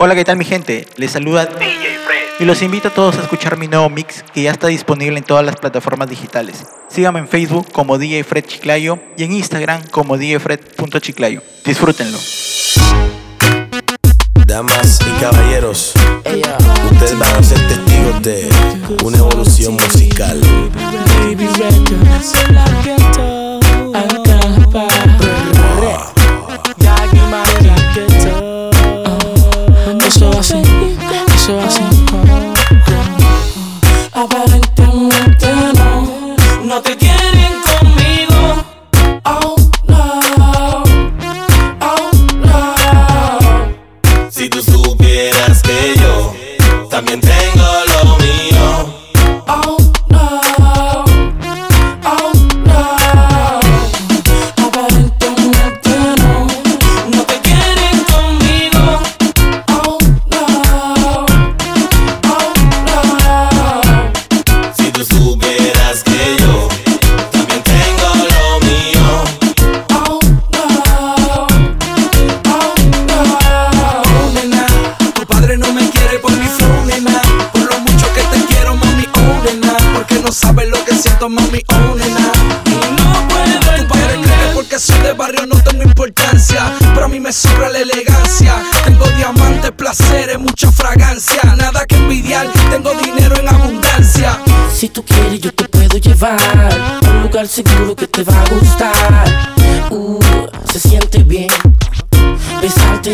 Hola, ¿qué tal mi gente? Les saluda DJ Fred y los invito a todos a escuchar mi nuevo mix que ya está disponible en todas las plataformas digitales. Síganme en Facebook como DJ Fred Chiclayo y en Instagram como djfred.chiclayo. Disfrútenlo. Damas y caballeros, ustedes van a ser testigos de una evolución musical.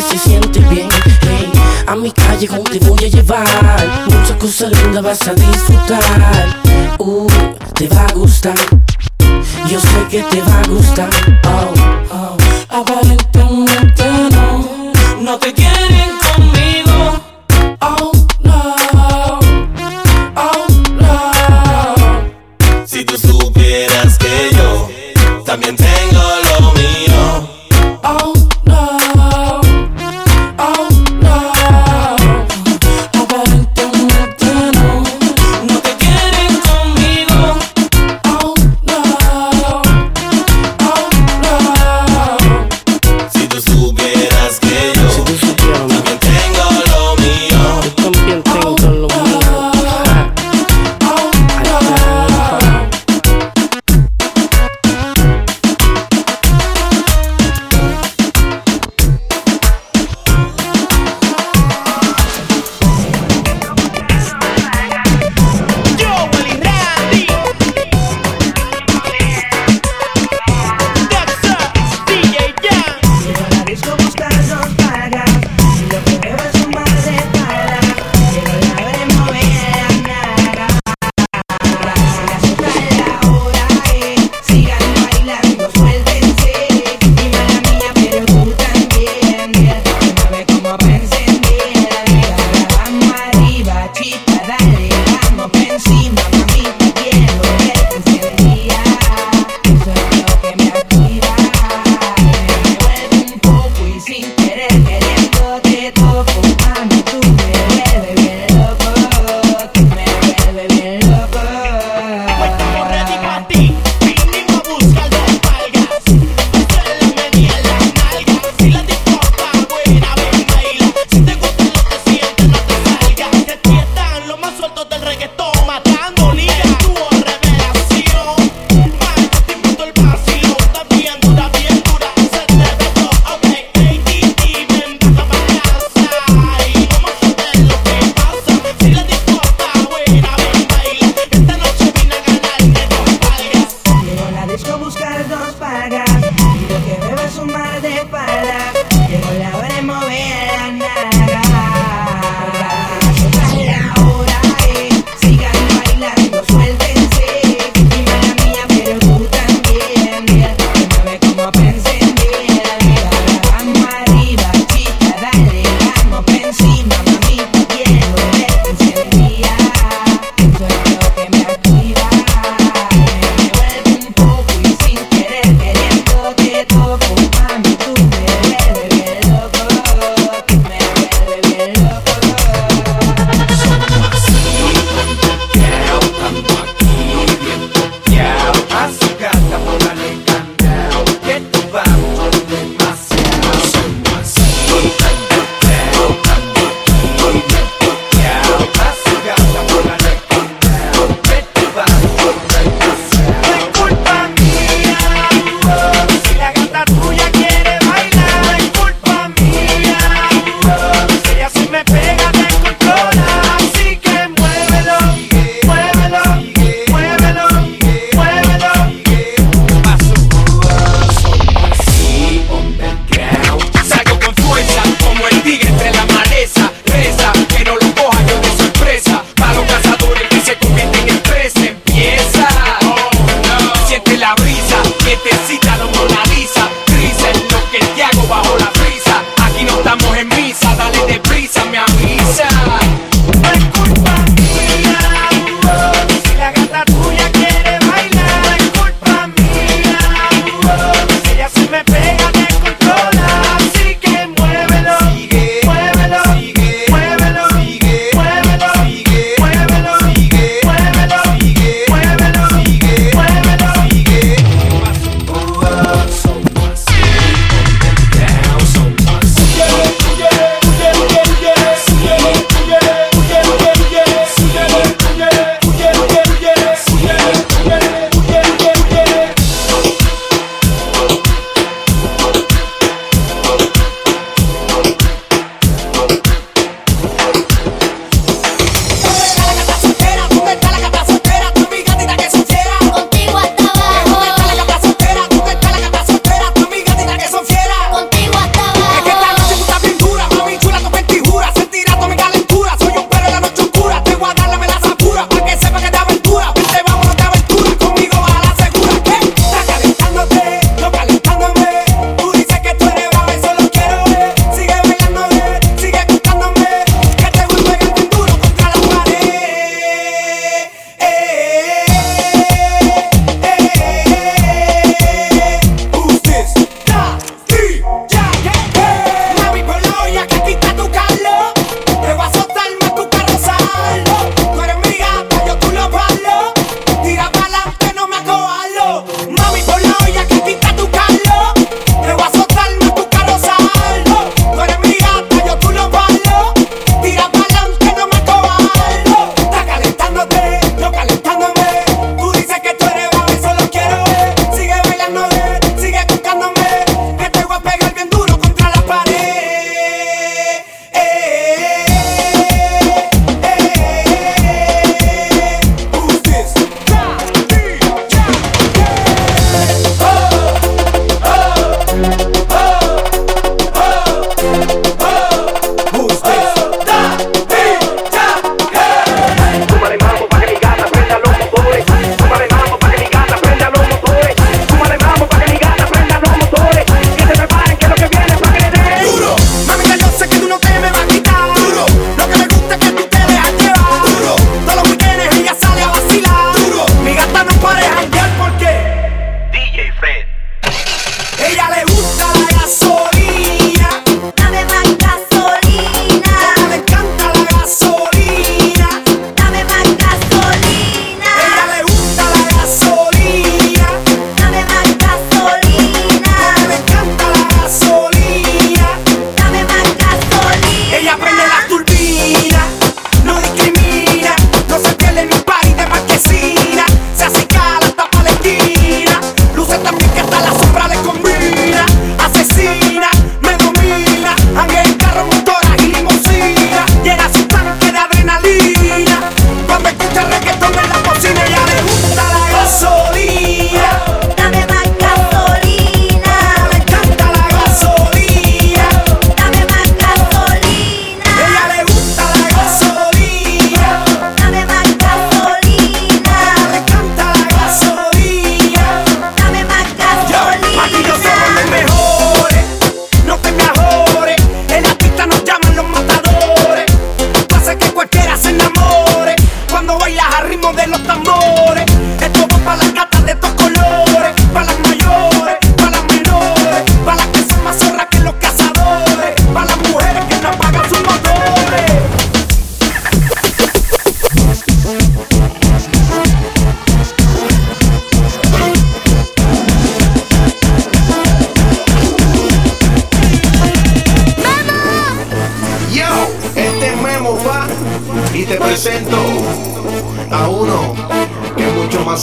se siente bien. Hey, a mi calle con te voy a llevar. Muchas cosas lindas vas a disfrutar. Uh, te va a gustar. Yo sé que te va a gustar. Oh. magnitud.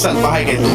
Es mucho más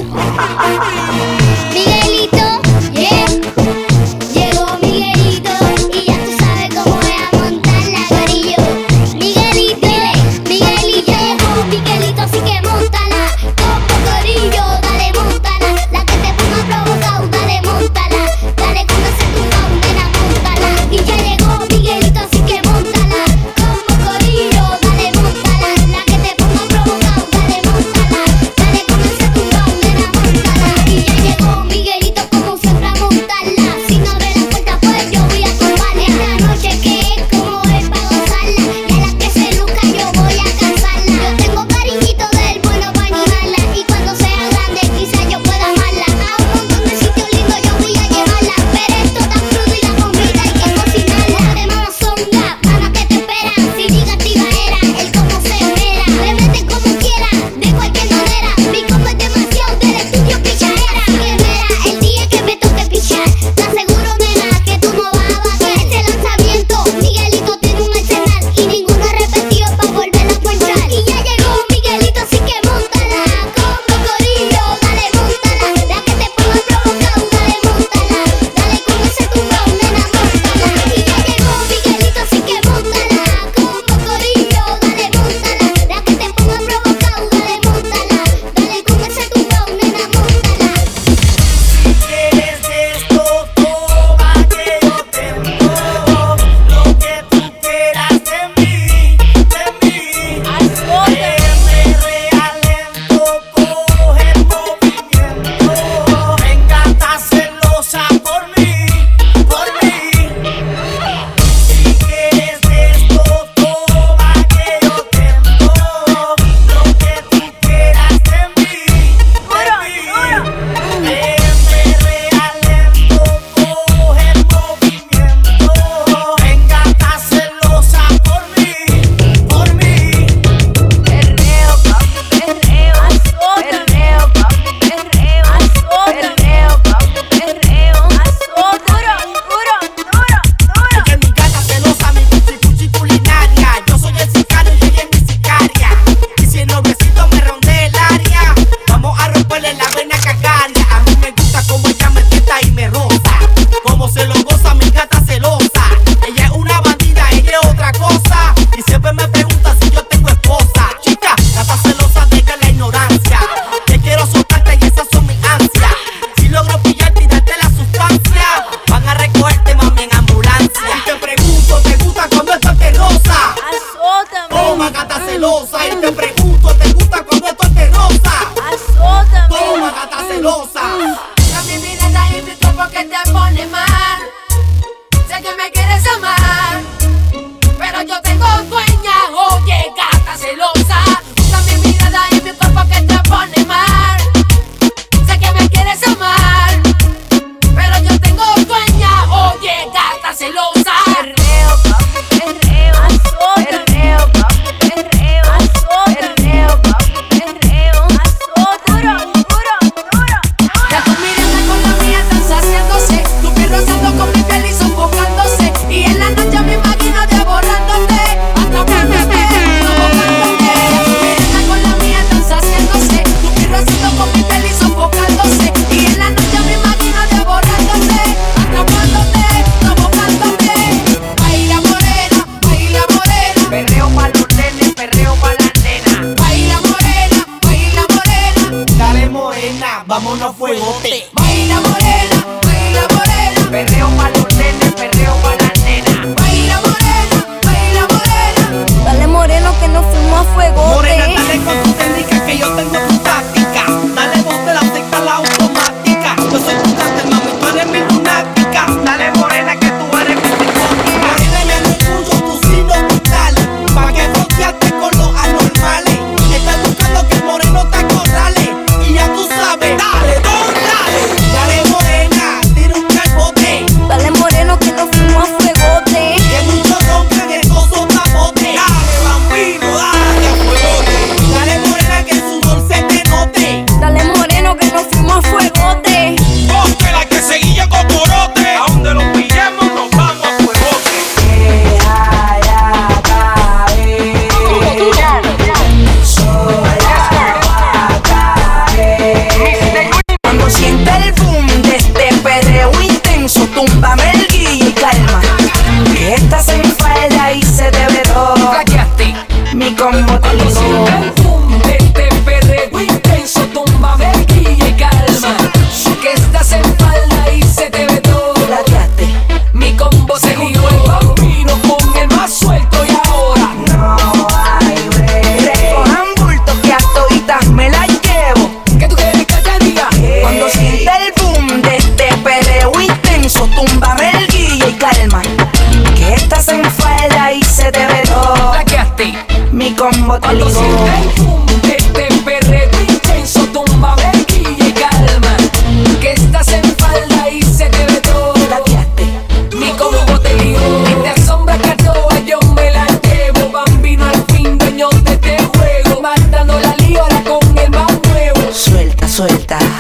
suelta.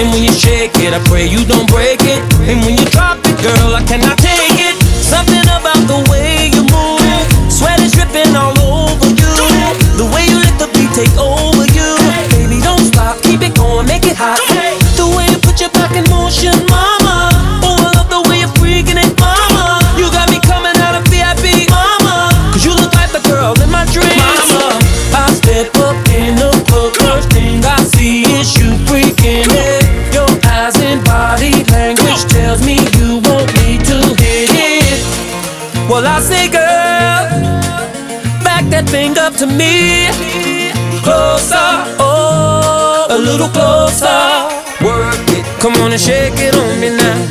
And when you shake it, I pray you don't break. to me. Closer, oh, a little closer. Work it, come on and shake it on me now.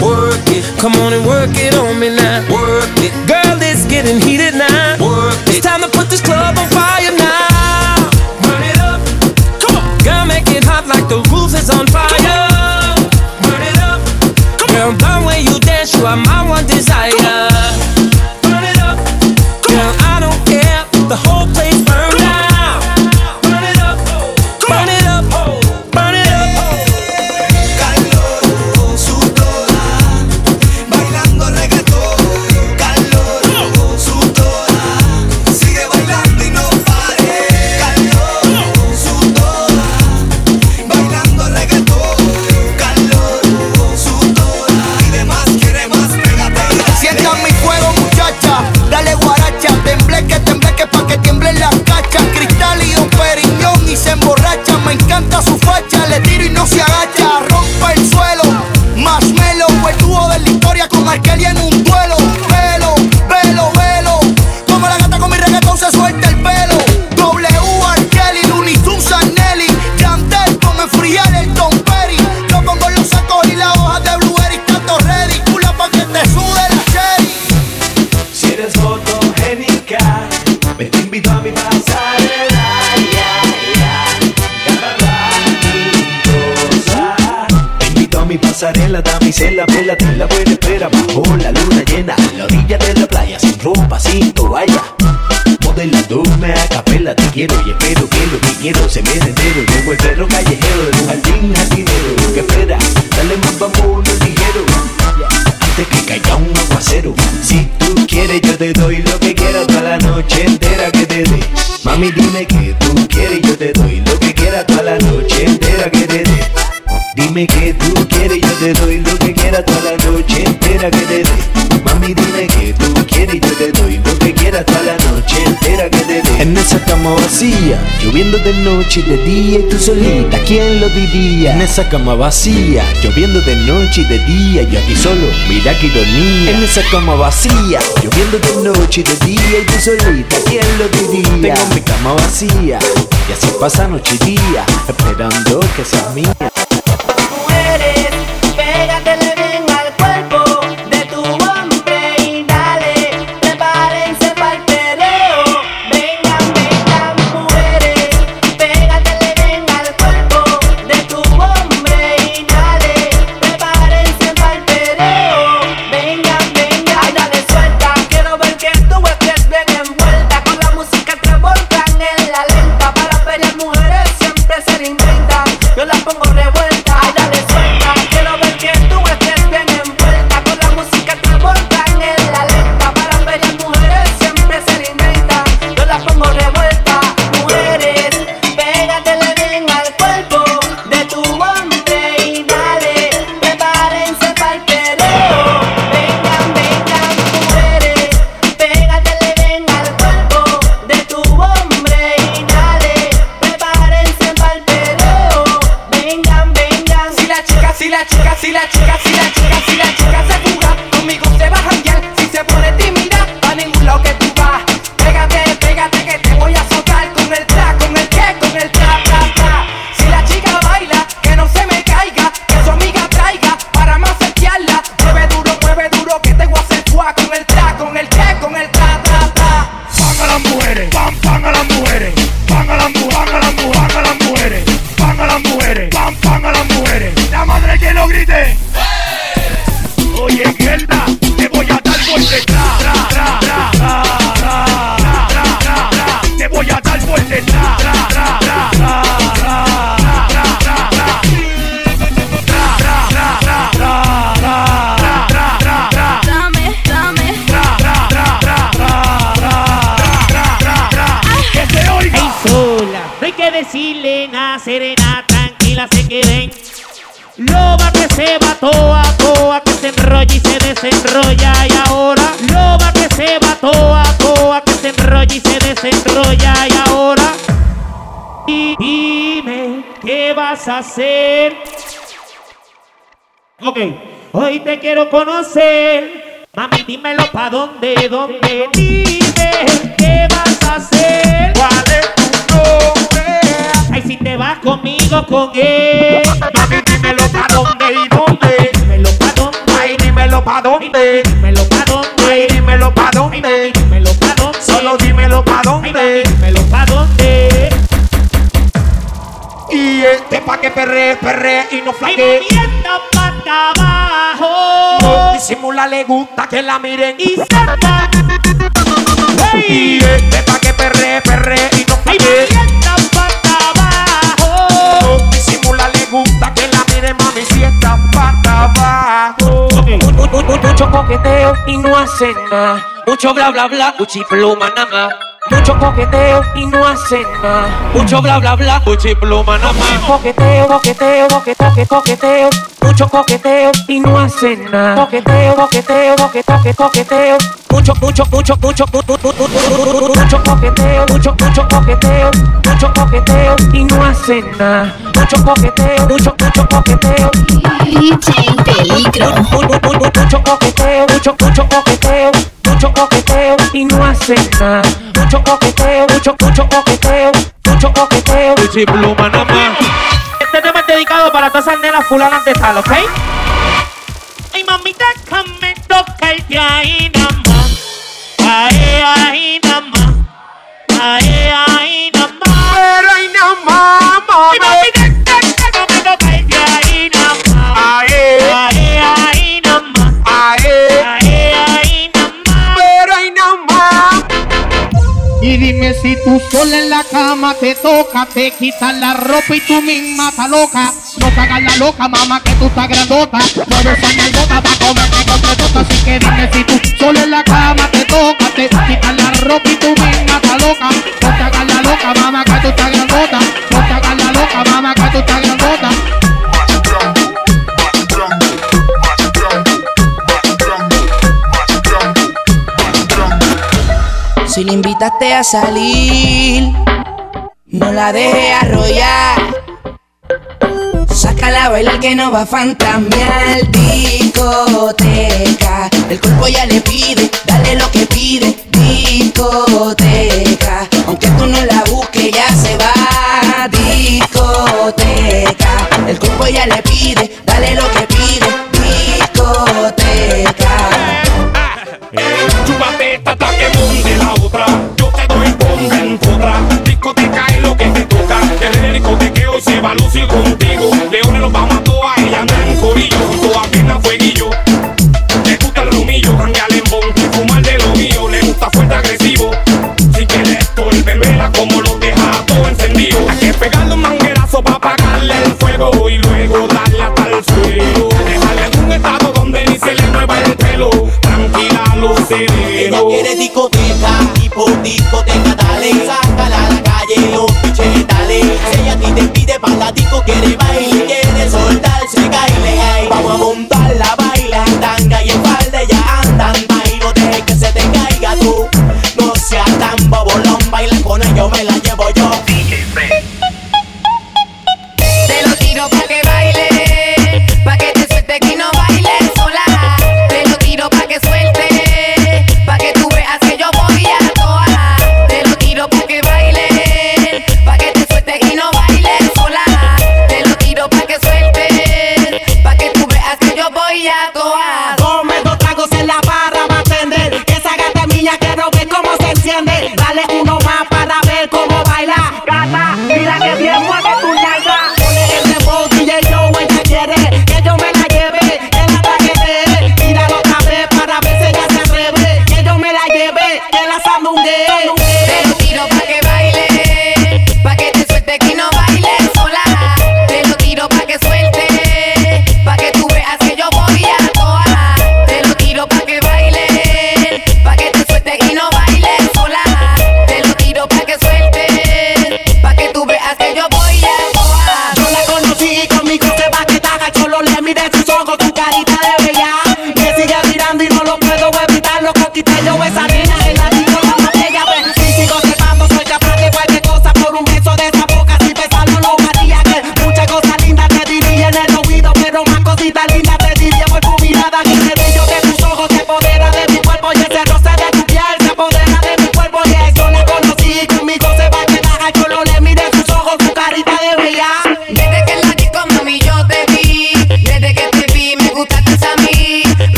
la vela de la buena espera bajo la luna llena en la orilla de la playa sin ropa, sin toalla. Modelándome a capela, te quiero y espero que lo que quiero se me entero. Como el perro callejero de un jardín jardinero que espera, dale más vamos ligero. Antes que caiga un aguacero, si tú quieres yo te doy lo que quieras toda la noche entera que te dé. Mami dime que tú quieres yo te doy lo que quieras toda la noche entera que te dé. Dime que tú quieres, yo te doy lo que quieras toda la noche entera que te dé. Mami, dime que tú quieres y yo te doy lo que quieras toda la noche entera que te dé. En esa cama vacía, lloviendo de noche y de día y tú solita, ¿quién lo diría? En esa cama vacía, lloviendo de noche y de día, y yo aquí solo, mira que ironía. En esa cama vacía, lloviendo de noche y de día y tú solita, ¿quién lo diría? Tengo mi cama vacía y así pasa noche y día, esperando que seas mía. Y se desenrolla y ahora. Loba que se va toa, toa, que se enrolla y se desenrolla y ahora. Dime, ¿qué vas a hacer? Ok, hoy te quiero conocer. Mami, dímelo pa' dónde, dónde. Dime, ¿qué vas a hacer? ¿Cuál es tu nombre? Ay, si te vas conmigo, con él. Mami, dímelo pa' dónde y dónde. Dímelo pa' Ay, dímelo pa' dónde. dímelo pa' dónde. Ay, dímelo pa' dónde. dímelo pa' dónde. Solo dímelo pa' dónde. dímelo pa' dónde. Y este pa' que perre, perre y no flaque. moviendo pa' abajo. No disimula, le gusta que la miren. Y salta. Y Hey, este pa' que perre, perre y no flaque. cena, mucho bla bla bla, Gucci pluma nada más. Mucho coqueteo y no hacen nada. Mucho bla bla bla, pluma nada más. Coqueteo, coqueteo, coqueteo, coqueteo. Mucho coqueteo y no hacen nada. Coqueteo, coqueteo, coqueteo, coqueteo. Mucho, mucho, mucho, mucho, mu- mu- mu- mu- mu- mu- mucho coqueteo, mucho, mucho coqueteo, mucho coqueteo y no hacen nada. Mucho coqueteo, mucho, mucho coqueteo. Mucho coqueteo, mucho, mucho coqueteo, mucho coqueteo y no hacen nada. Mucho coqueteo, mucho, mucho coqueteo, mucho coqueteo. pluma nada más. Este tema es dedicado para todas esas nenas fulanas de tal, ¿ok? Ay, mami, déjame tocarte ahí nada más. Si tú sola en la cama te toca, te quitas la ropa y tú misma estás loca. No te hagas la loca, mamá, que tú estás grandota. Mueve esa nalgota pa' comerte completota. Así que dime si tú sola en la cama te toca, te quitas la ropa y tú misma estás loca. No te hagas la loca, mamá, que tú estás grandota. Invitaste a salir, no la deje arrollar. Sácala a bailar que no va a fantamear. Discoteca, el cuerpo ya le pide, dale lo que pide. Discoteca, aunque tú no la busques, ya se va. Discoteca, el cuerpo ya le pide, discoteca, tipo discoteca,